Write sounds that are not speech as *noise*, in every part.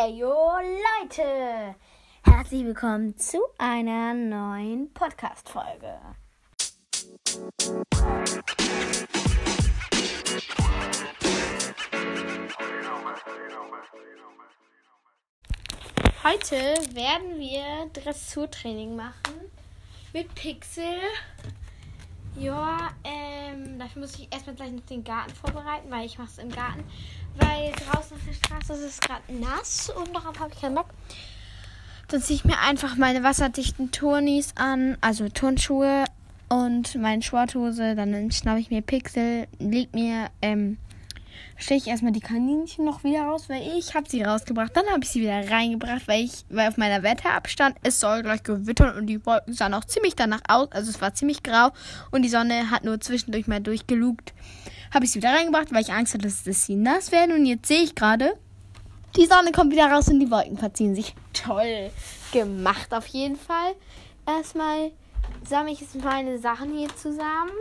Hey yo Leute! Herzlich willkommen zu einer neuen Podcast-Folge. Heute werden wir Dressurtraining machen mit Pixel. Ja, ähm, dafür muss ich erstmal gleich noch den Garten vorbereiten, weil ich mache es im Garten. Weil draußen auf der Straße ist es gerade nass und darauf habe ich keinen Bock. Dann ziehe ich mir einfach meine wasserdichten Turnis an, also Turnschuhe und meine Sporthose. Dann schnappe ich mir Pixel, leg mir, ähm, stelle ich erstmal die Kaninchen noch wieder raus, weil ich habe sie rausgebracht. Dann habe ich sie wieder reingebracht, weil ich, weil auf meiner Wetterabstand es soll gleich gewittern und die Wolken sahen auch ziemlich danach aus. Also es war ziemlich grau und die Sonne hat nur zwischendurch mal durchgelugt. Habe ich sie wieder reingebracht, weil ich Angst hatte, dass, dass sie nass werden. Und jetzt sehe ich gerade, die Sonne kommt wieder raus und die Wolken verziehen sich. Toll gemacht auf jeden Fall. Erstmal sammle ich jetzt meine Sachen hier zusammen.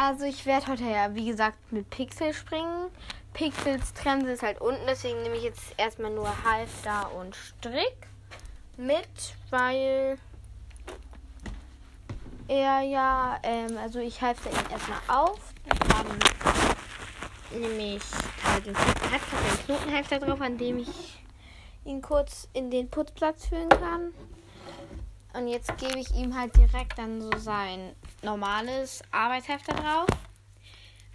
Also ich werde heute ja, wie gesagt, mit Pixel springen. Pixels Trense ist halt unten, deswegen nehme ich jetzt erstmal nur Halfter und Strick mit, weil er ja, ähm, also ich halfter ihn erstmal auf. Dann nehme ich halt den Halfter, den Knotenhalfter drauf, an dem ich ihn kurz in den Putzplatz führen kann. Und jetzt gebe ich ihm halt direkt dann so sein normales Arbeitshefter drauf.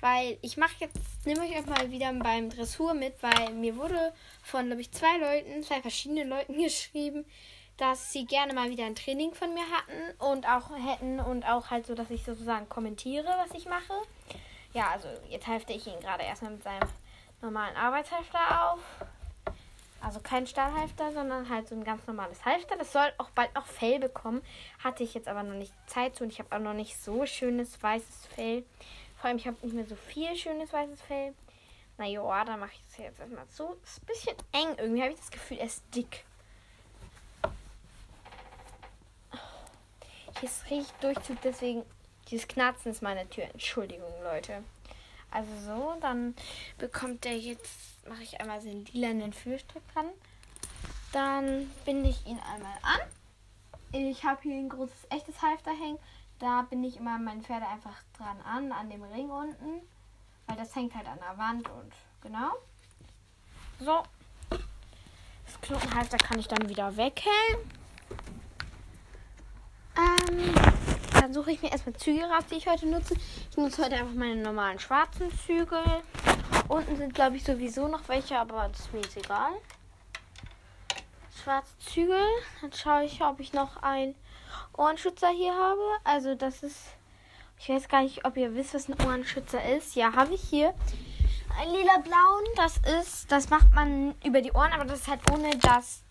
Weil ich mache jetzt, nehme ich euch mal wieder beim Dressur mit, weil mir wurde von, glaube ich, zwei Leuten, zwei verschiedenen Leuten *laughs* geschrieben, dass sie gerne mal wieder ein Training von mir hatten und auch hätten und auch halt so, dass ich sozusagen kommentiere, was ich mache. Ja, also jetzt hefte ich ihn gerade erstmal mit seinem normalen Arbeitshefter auf. Also kein Stahlhalfter, sondern halt so ein ganz normales Halfter. Das soll auch bald noch Fell bekommen. Hatte ich jetzt aber noch nicht Zeit zu und ich habe auch noch nicht so schönes weißes Fell. Vor allem, ich habe nicht mehr so viel schönes weißes Fell. Na ja, da mache ich das jetzt erstmal so. Ist ein bisschen eng. Irgendwie habe ich das Gefühl, er ist dick. Hier ist richtig Durchzug, deswegen dieses Knarzen ist meine Tür. Entschuldigung, Leute. Also so, dann bekommt der jetzt, mache ich einmal den lilanen Führstrick dran. Dann binde ich ihn einmal an. Ich habe hier ein großes echtes Halfter hängen. Da binde ich immer meine Pferde einfach dran an, an dem Ring unten. Weil das hängt halt an der Wand und genau. So. Das Knotenhalfter kann ich dann wieder weghängen. Ähm, dann suche ich mir erstmal Züge raus, die ich heute nutze. Ich nutze heute einfach meine normalen schwarzen Zügel. Unten sind, glaube ich, sowieso noch welche, aber das ist mir jetzt egal. Schwarze Zügel. Dann schaue ich, ob ich noch einen Ohrenschützer hier habe. Also das ist... Ich weiß gar nicht, ob ihr wisst, was ein Ohrenschützer ist. Ja, habe ich hier. Ein lila blauen. Das ist... Das macht man über die Ohren, aber das ist halt ohne das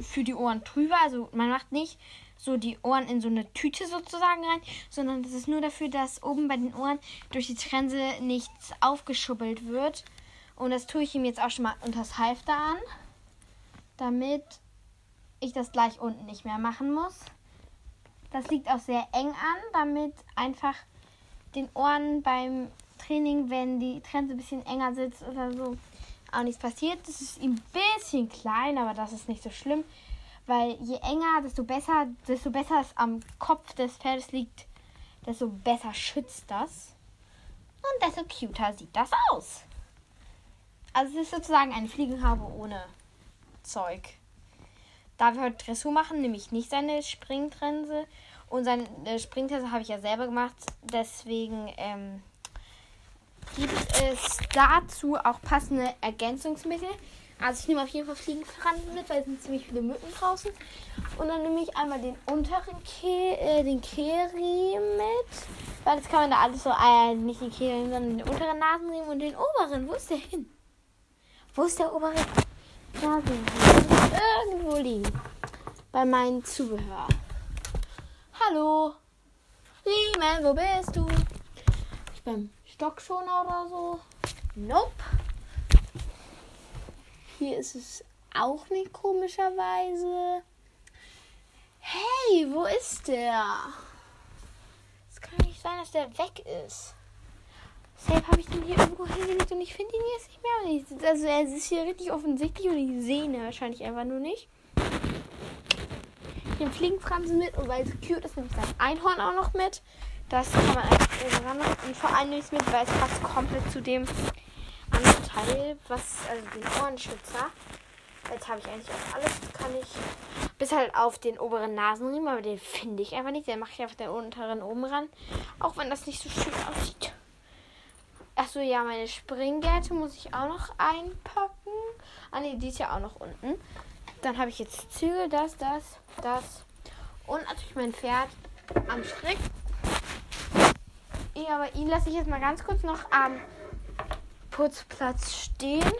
für die Ohren drüber. Also man macht nicht so die Ohren in so eine Tüte sozusagen rein, sondern das ist nur dafür, dass oben bei den Ohren durch die Trense nichts aufgeschubbelt wird. Und das tue ich ihm jetzt auch schon mal unters Halfter an, damit ich das gleich unten nicht mehr machen muss. Das liegt auch sehr eng an, damit einfach den Ohren beim Training, wenn die Trense ein bisschen enger sitzt oder so, auch nichts passiert. Das ist ein bisschen klein, aber das ist nicht so schlimm. Weil je enger, desto besser, desto besser es am Kopf des Pferdes liegt, desto besser schützt das. Und desto cuter sieht das aus. Also es ist sozusagen eine Fliegenhaube ohne Zeug. Da wir heute Dressur machen, nehme ich nicht seine Springtrense. Und seine Springtrense habe ich ja selber gemacht. Deswegen ähm, gibt es dazu auch passende Ergänzungsmittel. Also ich nehme auf jeden Fall Fliegenfransen mit, weil es sind ziemlich viele Mücken draußen. Und dann nehme ich einmal den unteren Ke äh, den Keri mit. Weil das kann man da alles so, äh, nicht den Keri, sondern den unteren Nasenring und den oberen. Wo ist der hin? Wo ist der obere Nasenring? Irgendwo liegen. Bei meinem Zubehör. Hallo. Riemen, wo bist du? Ich beim Stockschoner oder so? Nope. Hier ist es auch nicht komischerweise. Hey, wo ist der? Es kann nicht sein, dass der weg ist. Safe habe ich den hier irgendwo hingelegt und ich finde ihn jetzt nicht mehr. Also er ist hier richtig offensichtlich und ich sehe ihn wahrscheinlich einfach nur nicht. Den Fliegenfransen mit und weil es cute ist, nehme ich sein Einhorn auch noch mit. Das kann man einfach ran und vor allem nehme ich es mit, weil es passt komplett zu dem Teil, was, also den Ohrenschützer. Jetzt habe ich eigentlich auch alles. Kann ich bis halt auf den oberen Nasenriemen, aber den finde ich einfach nicht. Den mache ich einfach den unteren oben ran. Auch wenn das nicht so schön aussieht. Achso, ja, meine Springgärte muss ich auch noch einpacken. Ah ne, die ist ja auch noch unten. Dann habe ich jetzt Zügel, das, das, das. Und natürlich mein Pferd am Strick. Ja, aber ihn lasse ich jetzt mal ganz kurz noch am Putzplatz stehen.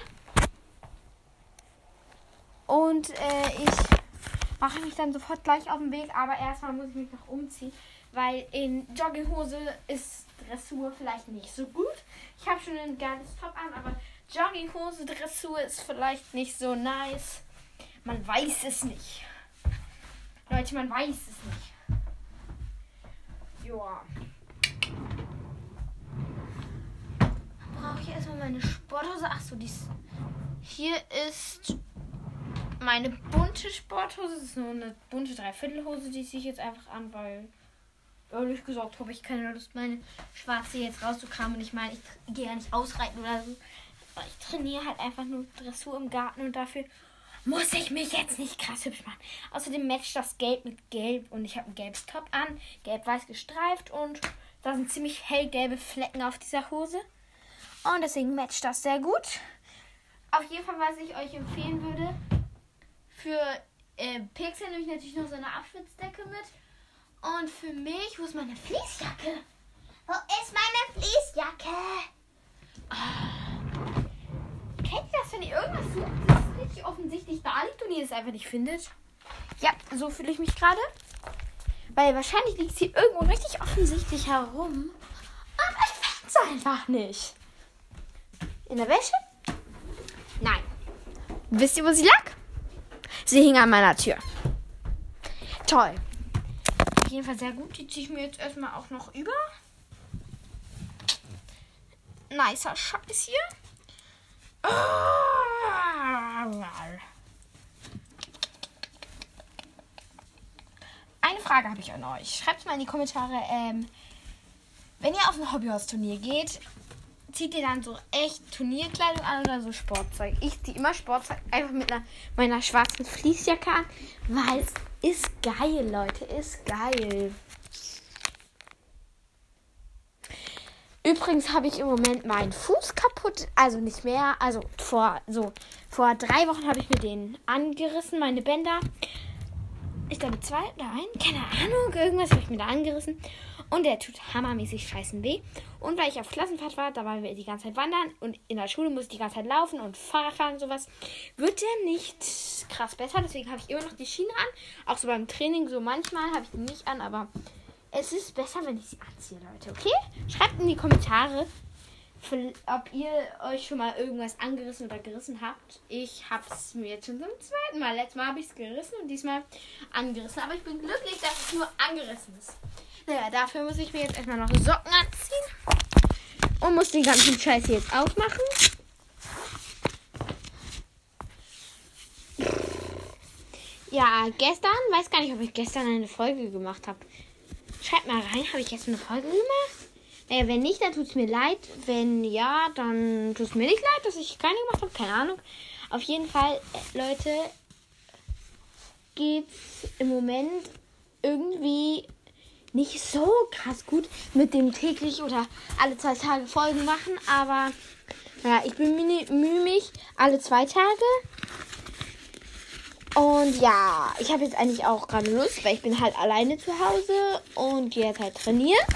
Und äh, ich mache mich dann sofort gleich auf den Weg, aber erstmal muss ich mich noch umziehen, weil in Jogginghose ist Dressur vielleicht nicht so gut. Ich habe schon ein geiles Top an, aber Jogginghose Dressur ist vielleicht nicht so nice. Man weiß es nicht. Leute, man weiß es nicht. Joa. Ich erstmal meine Sporthose? Achso, dies. Hier ist meine bunte Sporthose. Das ist nur eine bunte Dreiviertelhose, die ziehe ich jetzt einfach an, weil ehrlich gesagt habe ich keine Lust, meine schwarze jetzt rauszukramen. Und ich meine, ich gehe ja nicht ausreiten oder so. Ich trainiere halt einfach nur Dressur im Garten und dafür muss ich mich jetzt nicht krass hübsch machen. Außerdem matcht das Gelb mit Gelb und ich habe ein gelbes Top an, gelb-weiß gestreift und da sind ziemlich hellgelbe Flecken auf dieser Hose. Und deswegen matcht das sehr gut. Auf jeden Fall, was ich euch empfehlen würde, für äh, Pixel nehme ich natürlich noch so eine Abschnittsdecke mit. Und für mich, wo ist meine Fließjacke? Wo ist meine Fließjacke? Oh. Kennt ihr das, wenn ihr irgendwas sucht, das richtig offensichtlich da liegt und ihr es einfach nicht findet? Ja, so fühle ich mich gerade. Weil wahrscheinlich liegt sie irgendwo richtig offensichtlich herum. Aber ich finde es einfach nicht. In der Wäsche? Nein. Wisst ihr, wo sie lag? Sie hing an meiner Tür. Toll. Auf jeden Fall sehr gut. Die ziehe ich mir jetzt erstmal auch noch über. Nicer Scheiß hier. Eine Frage habe ich an euch. Schreibt mal in die Kommentare, ähm, wenn ihr auf ein Hobbyhaus-Turnier geht, zieht ihr dann so echt Turnierkleidung an oder so Sportzeug? Ich ziehe immer Sportzeug einfach mit einer, meiner schwarzen Fließjacke an, weil es ist geil, Leute, ist geil. Übrigens habe ich im Moment meinen Fuß kaputt, also nicht mehr, also vor so vor drei Wochen habe ich mir den angerissen, meine Bänder. Ich glaube zwei oder ein, keine Ahnung, irgendwas habe ich mir da angerissen und der tut hammermäßig scheißen weh. Und weil ich auf Klassenfahrt war, da waren wir die ganze Zeit wandern und in der Schule muss ich die ganze Zeit laufen und Fahrrad fahren und sowas, wird der nicht krass besser. Deswegen habe ich immer noch die Schiene an. Auch so beim Training, so manchmal habe ich die nicht an, aber es ist besser, wenn ich sie anziehe, Leute, okay? Schreibt in die Kommentare, ob ihr euch schon mal irgendwas angerissen oder gerissen habt. Ich habe es mir jetzt schon zum zweiten Mal. Letztes Mal habe ich es gerissen und diesmal angerissen. Aber ich bin glücklich, dass es nur angerissen ist. Naja, dafür muss ich mir jetzt erstmal noch Socken anziehen. Und muss den ganzen Scheiß jetzt aufmachen. Ja, gestern, weiß gar nicht, ob ich gestern eine Folge gemacht habe. Schreibt mal rein, habe ich gestern eine Folge gemacht? Naja, wenn nicht, dann tut es mir leid. Wenn ja, dann tut es mir nicht leid, dass ich keine gemacht habe. Keine Ahnung. Auf jeden Fall, äh, Leute, geht's im Moment irgendwie nicht so krass gut mit dem täglich oder alle zwei Tage Folgen machen, aber naja, ich bemühe mich alle zwei Tage. Und ja, ich habe jetzt eigentlich auch gerade Lust, weil ich bin halt alleine zu Hause und gehe jetzt halt trainieren.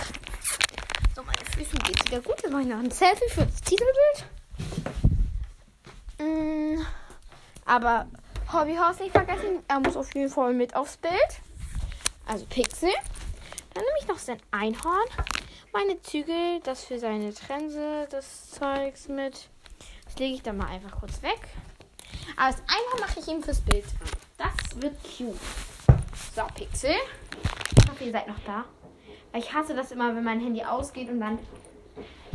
So, meine Füße geht wieder gut. Jetzt mache ich noch ein Selfie für das Titelbild. Mm, aber Hobbyhaus nicht vergessen, er muss auf jeden Fall mit aufs Bild. Also Pixel. Dann nehme ich noch sein Einhorn. Meine Zügel, das für seine Trense, das Zeugs mit. Das lege ich dann mal einfach kurz weg. Aber das Einhorn mache ich ihm fürs Bild Das wird cute. So, Pixel. Ich hoffe, ihr seid noch da. Weil ich hasse das immer, wenn mein Handy ausgeht und dann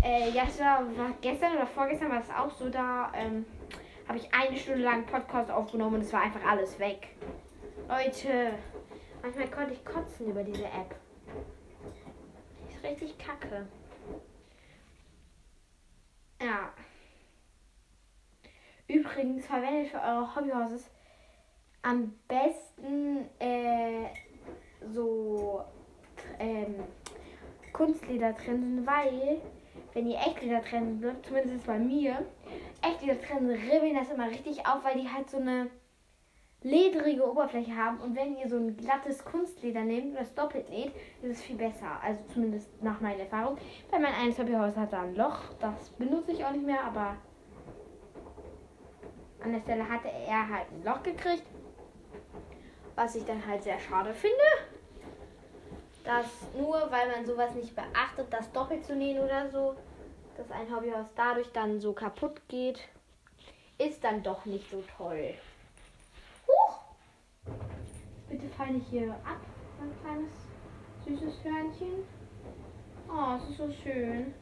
Äh, ja, war, war gestern oder vorgestern war es auch so, da ähm, habe ich eine Stunde lang Podcast aufgenommen und es war einfach alles weg. Leute, manchmal konnte ich kotzen über diese App. Die richtig kacke. Ja. Übrigens verwendet für eure Hobbyhorses am besten äh, so ähm, Kunstleder trennen, weil wenn ihr Echtleder trennen würdet, zumindest bei mir, Echtleder trennen ribbeln das immer richtig auf, weil die halt so eine ledrige Oberfläche haben und wenn ihr so ein glattes Kunstleder nehmt oder das doppelt näht, ist es viel besser. Also zumindest nach meiner Erfahrung. Weil mein eines Hobbyhaus hat da ein Loch, das benutze ich auch nicht mehr, aber an der Stelle hatte er halt ein Loch gekriegt. Was ich dann halt sehr schade finde. Dass nur weil man sowas nicht beachtet, das doppelt zu nähen oder so, dass ein Hobbyhaus dadurch dann so kaputt geht, ist dann doch nicht so toll. Bitte fall nicht hier ab, mein kleines süßes Hörnchen. Oh, es ist so schön.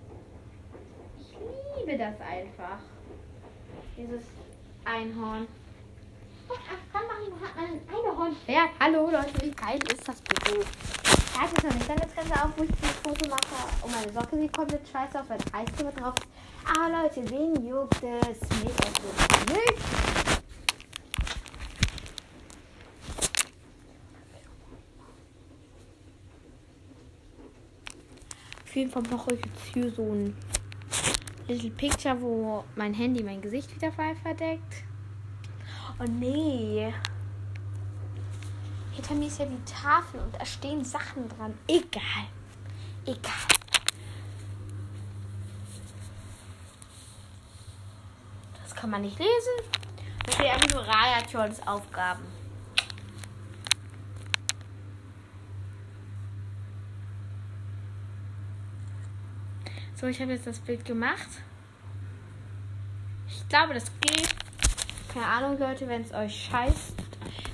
Ich liebe das einfach. Dieses Einhorn. Oh, ach, Mario hat mein Einhornpferd. Hallo Leute, wie geil ist das bitte? Er hat jetzt noch nicht seine Trense auf, wo ich das Foto mache. Und meine Socke sieht komplett scheiße aus, weil Eiskleber drauf ist. Aber Leute, wen juckt es? Mir ist nicht. Auf jeden Fall mache ich jetzt hier so ein Little Picture, wo mein Handy mein Gesicht wieder verdeckt. Oh nee. Hinter mir ist ja die Tafel und da stehen Sachen dran. Egal. Egal. Das kann man nicht lesen. Das steht einfach nur Rayatjons Aufgaben. So, ich habe jetzt das Bild gemacht. Ich glaube, das geht. Keine Ahnung, Leute, wenn es euch scheißt,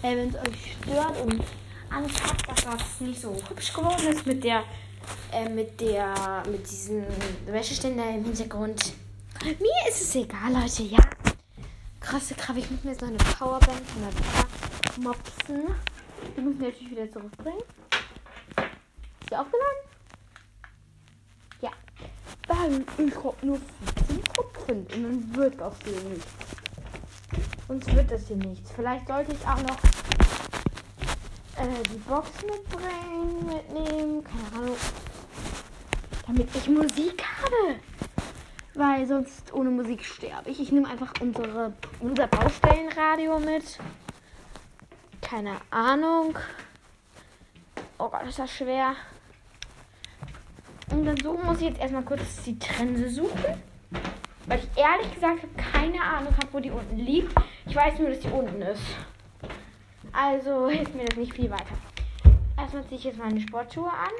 äh, wenn es euch stört und anpackt, dass das nicht so hübsch geworden ist mit der, äh, mit der, mit diesem Wäscheständer im Hintergrund. Mir ist es egal, Leute, ja. Krasse Krabbe, ich muss mir jetzt noch eine Powerbank und ein paar Mopsen. Die müssen wir natürlich wieder zurückbringen. Ist die aufgeladen? Weil ich habe nur 15 Prozent und dann wird das hier nichts. Sonst wird das hier nichts. Vielleicht sollte ich auch noch äh, die Box mitbringen, mitnehmen, keine Ahnung. Damit ich Musik habe. Weil sonst ohne Musik sterbe ich. Ich nehme einfach unsere, unser Baustellenradio mit. Keine Ahnung. Oh Gott, ist das schwer. Und dann so muss ich jetzt erstmal kurz die Trense suchen. Weil ich ehrlich gesagt keine Ahnung habe, wo die unten liegt. Ich weiß nur, dass die unten ist. Also *laughs* hilft mir das nicht viel weiter. Erstmal ziehe ich jetzt meine Sportschuhe an.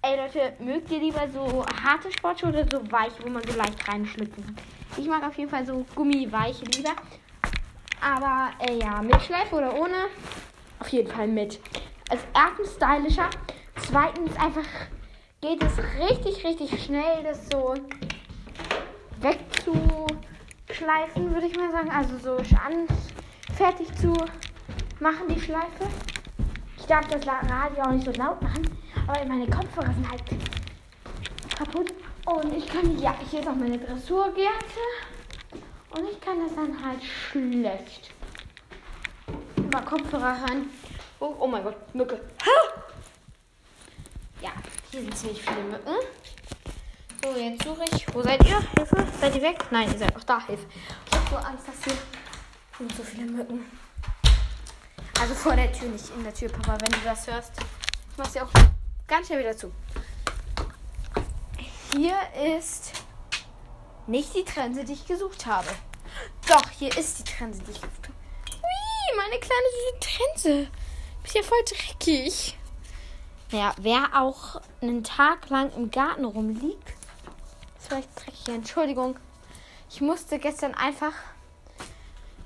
Ey Leute, mögt ihr lieber so harte Sportschuhe oder so weiche, wo man so leicht reinschlüpfen kann? Ich mag auf jeden Fall so Gummiweiche lieber. Aber äh, ja, mit Schleife oder ohne? Auf jeden Fall mit. Als erstens stylischer Zweitens einfach geht es richtig, richtig schnell, das so wegzuschleifen, würde ich mal sagen. Also so an, fertig zu machen, die Schleife. Ich darf das Radio auch nicht so laut machen, aber meine Kopfhörer sind halt kaputt. Und ich kann, ja, hier ist auch meine Dressurgerte. Und ich kann das dann halt schlecht über Kopfhörer hören. Oh, oh mein Gott, Mücke. Ha! Ja, hier sind ziemlich viele Mücken. So, jetzt suche ich. Wo seid ihr? Hilfe? Seid ihr weg? Nein, ihr seid auch da. Hilfe. Ich habe so Angst, dass hier sind so viele Mücken. Also vor der Tür, nicht in der Tür, Papa, wenn du das hörst. Ich mach sie auch ganz schnell wieder zu. Hier ist nicht die Trense, die ich gesucht habe. Doch, hier ist die Trense, die ich gesucht habe. Ui, meine kleine süße Trense. Bist ja voll dreckig. Ja, wer auch einen Tag lang im Garten rumliegt, ist vielleicht dreckig. Entschuldigung. Ich musste gestern einfach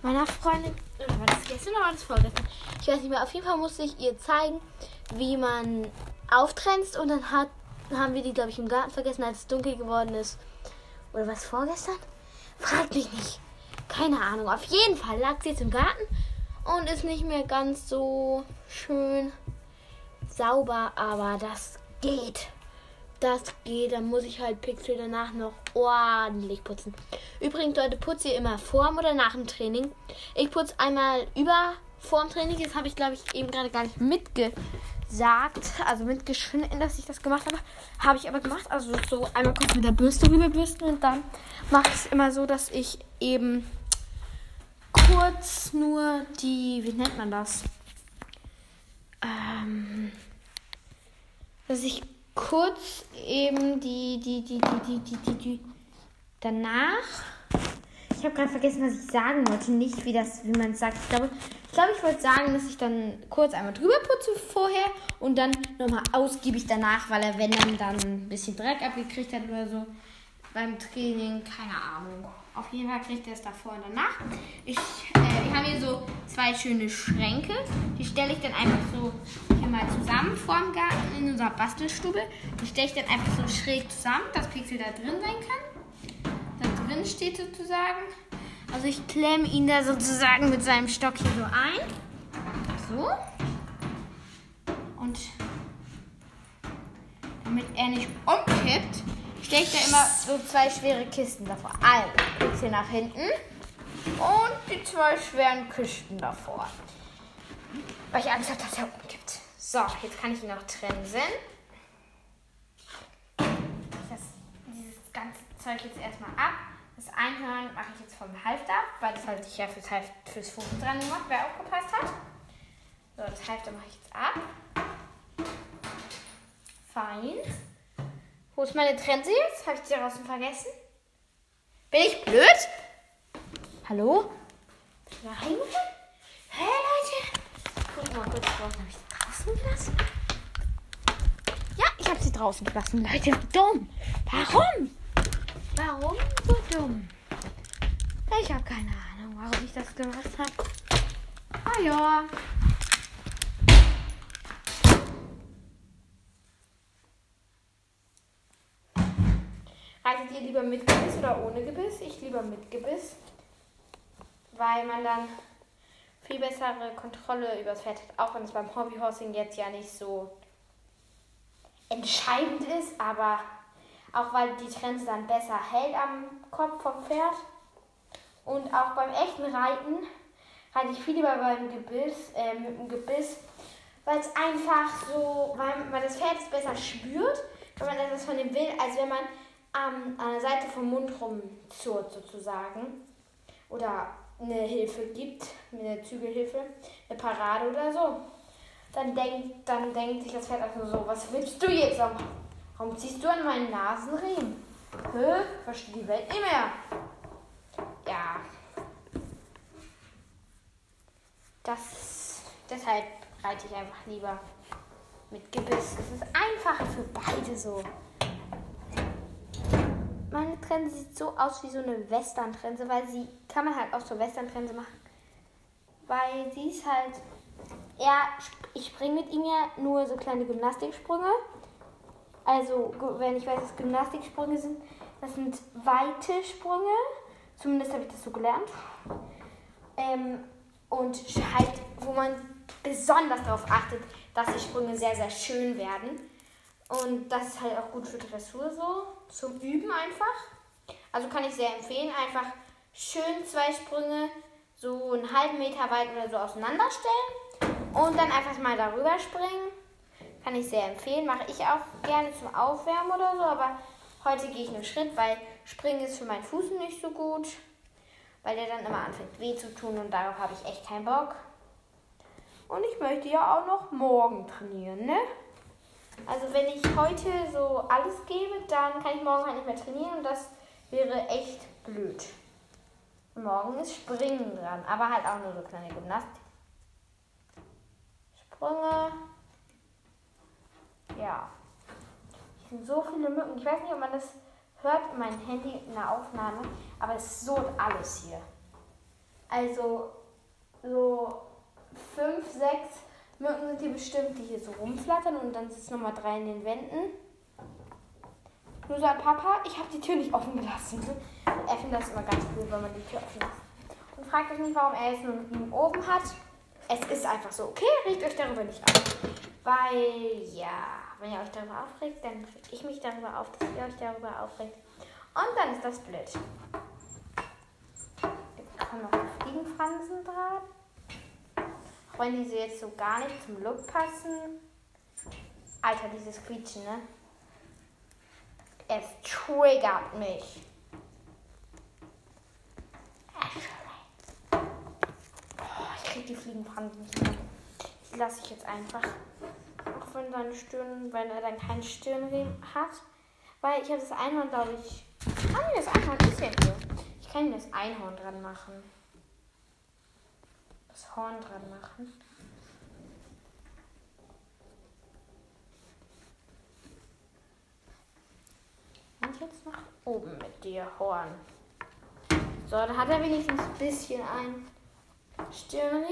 meiner Freundin. Oder war das gestern oder war das vorgestern? Ich weiß nicht mehr. Auf jeden Fall musste ich ihr zeigen, wie man auftrennt und dann hat haben wir die, glaube ich, im Garten vergessen, als es dunkel geworden ist. Oder was vorgestern? Fragt mich nicht. Keine Ahnung. Auf jeden Fall lag sie jetzt im Garten und ist nicht mehr ganz so schön sauber, aber das geht. Das geht. Dann muss ich halt Pixel danach noch ordentlich putzen. Übrigens, Leute, putze ihr immer vor oder nach dem Training. Ich putze einmal über vor dem Training. Das habe ich, glaube ich, eben gerade gar nicht mitgesagt. Also mitgeschnitten, dass ich das gemacht habe. Habe ich aber gemacht. Also so einmal kurz mit der Bürste rüberbürsten und dann mache ich es immer so, dass ich eben kurz nur die, wie nennt man das? Ähm, dass ich kurz eben die, die, die, die, die, die, die, die danach. Ich habe gerade vergessen, was ich sagen wollte. Nicht, wie das, wie man sagt. Ich glaube, ich, glaube, ich wollte sagen, dass ich dann kurz einmal drüber putze vorher und dann nochmal ausgiebig danach, weil er, wenn dann, dann ein bisschen Dreck abgekriegt hat oder so beim Training, keine Ahnung. Auf jeden Fall kriegt er es davor und danach. Ich, äh, wir haben hier so zwei schöne Schränke. Die stelle ich dann einfach so hier mal zusammen vorm Garten in unserer Bastelstube. Die stelle ich dann einfach so schräg zusammen, dass Pixel da drin sein kann. Da drin steht sozusagen. Also ich klemme ihn da sozusagen mit seinem Stock hier so ein. So. Und damit er nicht umkippt, stelle ich da immer so zwei schwere Kisten davor. Also, Pixel nach hinten und die zwei schweren Kisten davor. Weil ich Angst habe, dass er umkippt. So, jetzt kann ich ihn noch trensen. Das, dieses ganze Zeug jetzt erstmal ab. Das Einhorn mache ich jetzt vom Halfter weil das halt ich ja fürs, Half, fürs Foto dran gemacht, wer aufgepasst hat. So, das Halfter mache ich jetzt ab. Fein. Wo ist meine Trense jetzt? Habe ich die draußen vergessen? Bin ich blöd? Hallo? Nein? Hä, Leute? Guck mal kurz draußen. Habe ich sie draußen gelassen? Ja, ich habe sie draußen gelassen. Leute, wie dumm. Warum? Warum so dumm? Ich habe keine Ahnung, warum ich das gemacht habe. Ah ja. Reitet ihr lieber mit Gebiss oder ohne Gebiss? Ich lieber mit Gebiss, weil man dann viel bessere Kontrolle über das Pferd hat, auch wenn es beim Hobbyhorsing jetzt ja nicht so entscheidend ist, aber auch weil die Trense dann besser hält am Kopf vom Pferd. Und auch beim echten Reiten reite ich viel lieber beim Gebiss, äh, mit dem Gebiss, weil es einfach so, weil man das Pferd es besser spürt, wenn man etwas von dem will, als wenn man ähm, an der Seite vom Mund rumzurrt sozusagen. Oder eine Hilfe gibt, eine Zügelhilfe, eine Parade oder so. Dann denkt, dann denkt sich das Pferd einfach so, was willst du jetzt noch? Warum ziehst du an meinen Nasenriemen? Hä? Verstehe die Welt nicht mehr. Ja. Das, deshalb reite ich einfach lieber mit Gebiss. Es ist einfacher für beide so. Meine Trense sieht so aus wie so eine Western-Trense, weil sie kann man halt auch so Western-Trense machen. Weil sie ist halt, ja, ich springe mit ihm ja nur so kleine Gymnastiksprünge. Also, wenn ich weiß, dass Gymnastiksprünge sind, das sind weite Sprünge. Zumindest habe ich das so gelernt. Ähm, und halt, wo man besonders darauf achtet, dass die Sprünge sehr, sehr schön werden. Und das ist halt auch gut für Dressur so, zum Üben einfach. Also kann ich sehr empfehlen, einfach schön zwei Sprünge so einen halben Meter weit oder so auseinanderstellen und dann einfach mal darüber springen. Kann ich sehr empfehlen, mache ich auch gerne zum Aufwärmen oder so, aber heute gehe ich nur Schritt, weil Springen ist für meinen Fuß nicht so gut, weil der dann immer anfängt weh zu tun und darauf habe ich echt keinen Bock. Und ich möchte ja auch noch morgen trainieren, ne? Also wenn ich heute so alles gebe, dann kann ich morgen halt nicht mehr trainieren und das wäre echt blöd. Morgen ist Springen dran, aber halt auch nur so kleine Gymnastik. Sprünge. Ja. Hier sind so viele Mücken. Ich weiß nicht, ob man das hört in meinem Handy in der Aufnahme, aber es surrt alles hier. Also so fünf, sechs Mücken sind hier bestimmt, die hier so rumflattern und dann sitzen nochmal drei in den Wänden. Nur so ein Papa, ich habe die Tür nicht offen gelassen. Er findet das immer ganz cool, wenn man die Tür offen lässt. Und fragt euch nicht, warum er es nun oben hat. Es ist einfach so, okay? Regt euch darüber nicht auf. Weil, ja, wenn ihr euch darüber aufregt, dann reg ich mich darüber auf, dass ihr euch darüber aufregt. Und dann ist das blöd. Jetzt kommen noch Fliegenfransen dran. Auch wenn diese jetzt so gar nicht zum Look passen. Alter, dieses Quietschen, ne? Es triggert mich. Oh, ich krieg die Fliegenfransen nicht mehr. Die lasse ich jetzt einfach. Auch wenn seine Stirn, wenn er dann keinen Stirnriemen hat. Weil ich habe das Einhorn, glaube ich. Ah, nee, das Einhorn ist ja hier. Ich kann ihm das Einhorn dran machen. Das Horn dran machen. Jetzt nach oben mit dir, Horn. So, da hat er wenigstens ein bisschen ein Stirnriemen.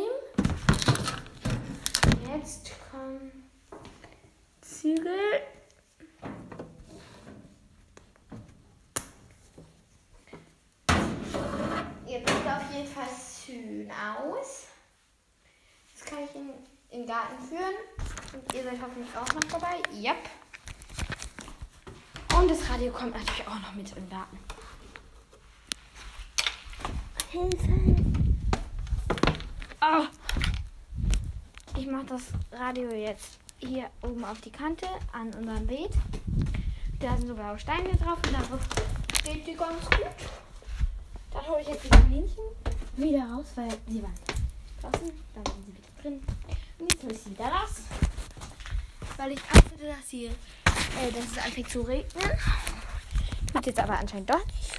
Jetzt kommen Zügel. Ihr sieht auf jeden Fall schön aus. Jetzt kann ich ihn in den Garten führen. Und ihr seid hoffentlich auch noch dabei. Yep. Radio kommt natürlich auch noch mit in den Garten. Hilfe! Oh. Ich mache das Radio jetzt hier oben auf die Kante an unserem Beet. Da sind so blaue Steine drauf und darauf steht die ganz gut. Dann hole ich jetzt die Kaninchen wieder raus, weil sie waren draußen. Dann waren sie wieder drin. Und jetzt hole ich sie wieder raus. Weil ich achtete, dass, hier, äh, dass es anfängt zu regnen. Wird jetzt aber anscheinend doch nicht.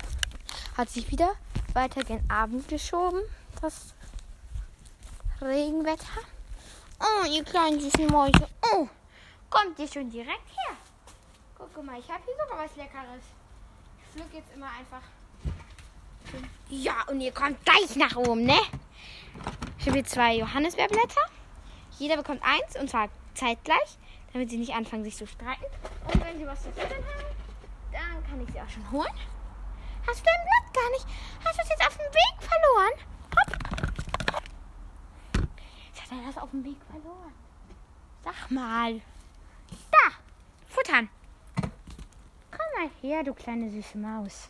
Hat sich wieder weiter gen Abend geschoben. Das Regenwetter. Oh, ihr kleinen süßen Mäuse. Oh, kommt ihr schon direkt her? Guck mal, ich habe hier sogar was Leckeres. Ich pflück jetzt immer einfach. Ja, und ihr kommt gleich nach oben, ne? Ich habe hier zwei Johannisbeerblätter. Jeder bekommt eins und zwar zeitgleich, damit sie nicht anfangen, sich zu streiten. Und wenn sie was zu futtern haben, kann ich sie auch schon holen. Hast du dein Blatt gar nicht? Hast du es jetzt auf dem Weg verloren? Hopp. Jetzt hat er das auf dem Weg verloren. Sag mal. Da. Futtern. Komm mal her, du kleine süße Maus.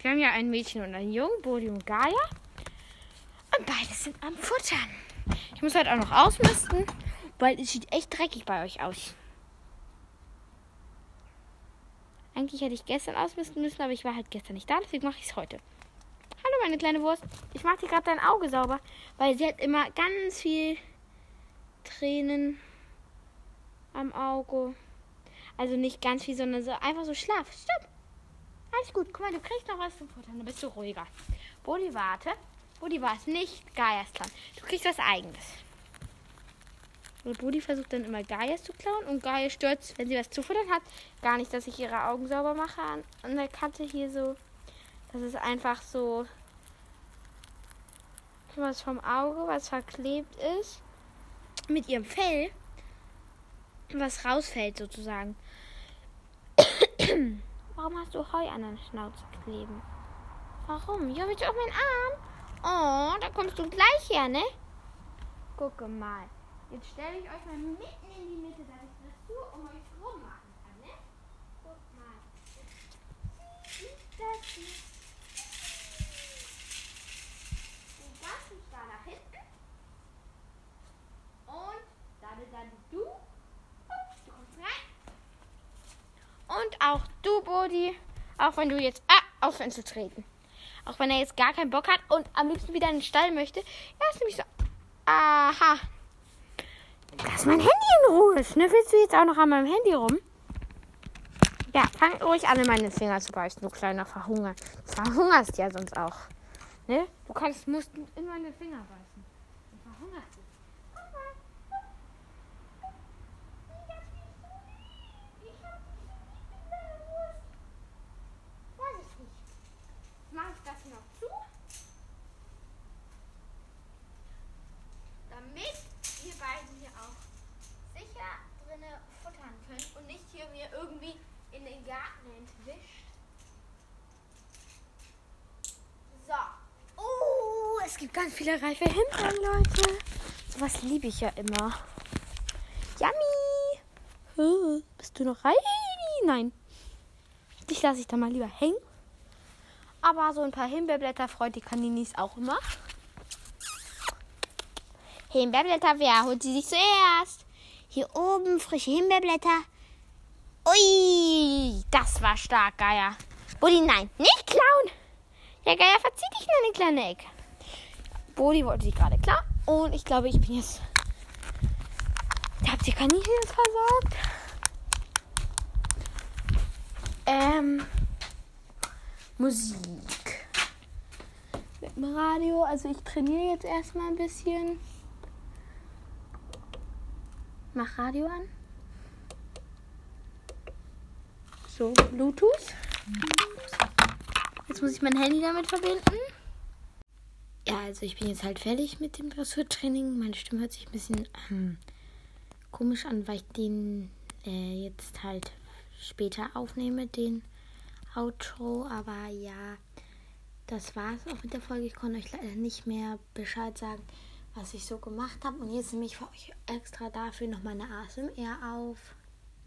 Wir haben ja ein Mädchen und einen Jungen, Bodi und Gaia. Und beide sind am Futtern. Ich muss heute auch noch ausmisten, weil es sieht echt dreckig bei euch aus. Eigentlich hätte ich gestern ausmisten müssen, aber ich war halt gestern nicht da, deswegen mache ich es heute. Hallo meine kleine Wurst. Ich mache dir gerade dein Auge sauber, weil sie hat immer ganz viel Tränen am Auge. Also nicht ganz viel, sondern so einfach so Schlaf. Stopp. Alles gut. Guck mal, du kriegst noch was zum Futtern. Dann bist du ruhiger. Bodi, warte. Bodi war es nicht. Plan. Du kriegst was Eigenes. Und Bodi versucht dann immer Gaias zu klauen und Gaia stürzt, wenn sie was zu futtern hat, gar nicht, dass ich ihre Augen sauber mache an, an der Kante hier so. Das ist einfach so was vom Auge, was verklebt ist, mit ihrem Fell, was rausfällt sozusagen. *coughs* Warum hast du Heu an der Schnauze kleben? Warum? Ja, willst du auf meinen Arm? Oh, da kommst du gleich her, ne? Gucke mal. Jetzt stelle ich euch mal mitten in die Mitte, dass ich das so um euch rum machen kann, ne? Guck mal. Das hier. Den ganzen Stahl nach hinten. Und dann, dann du. Du kommst rein. Und auch du, Bodi. Auch wenn du jetzt ah, aufhören zu treten. Auch wenn er jetzt gar keinen Bock hat und am liebsten wieder in den Stall möchte. Er ist nämlich so. Aha. Lass mein Handy in Ruhe. Schnüffelst du jetzt auch noch an meinem Handy rum? Ja, fang ruhig an, in meine Finger zu beißen, du kleiner Verhunger. Du verhungerst ja sonst auch. Ne? Du kannst, musst in meine Finger beißen. Du verhungerst. Guck mal. Ich hab deine Wurst. Weiß ich nicht. Mach ich das hier noch zu? Damit ihr beiden hier auch sicher drinne futtern könnt und nicht hier mir irgendwie in den Garten hinten ganz viele reife Himbeeren, Leute. Sowas liebe ich ja immer. Yummy. Bist du noch rein? Nein. Dich lasse ich da mal lieber hängen. Aber so ein paar Himbeerblätter freut die Kaninis auch immer. Himbeerblätter, wer holt sie sich zuerst? Hier oben frische Himbeerblätter. Ui, das war stark, Geier. Bodi, nein, nicht klauen. Ja, Geier, verzieh dich in eine kleine Ecke. Bodi wollte sie gerade klar. Und ich glaube, ich bin jetzt. Habt ihr Kaninchen versorgt? Ähm. Musik. Mit dem Radio. Also ich trainiere jetzt erstmal ein bisschen. Mach Radio an. So, Bluetooth. Jetzt muss ich mein Handy damit verbinden. Ja, also ich bin jetzt halt fertig mit dem Dressurtraining. Meine Stimme hört sich ein bisschen ähm, komisch an, weil ich den äh, jetzt halt später aufnehme, den Outro. Aber ja, das war's auch mit der Folge. Ich konnte euch leider nicht mehr Bescheid sagen, was ich so gemacht habe. Und jetzt nehme ich für euch extra dafür noch meine ASMR auf.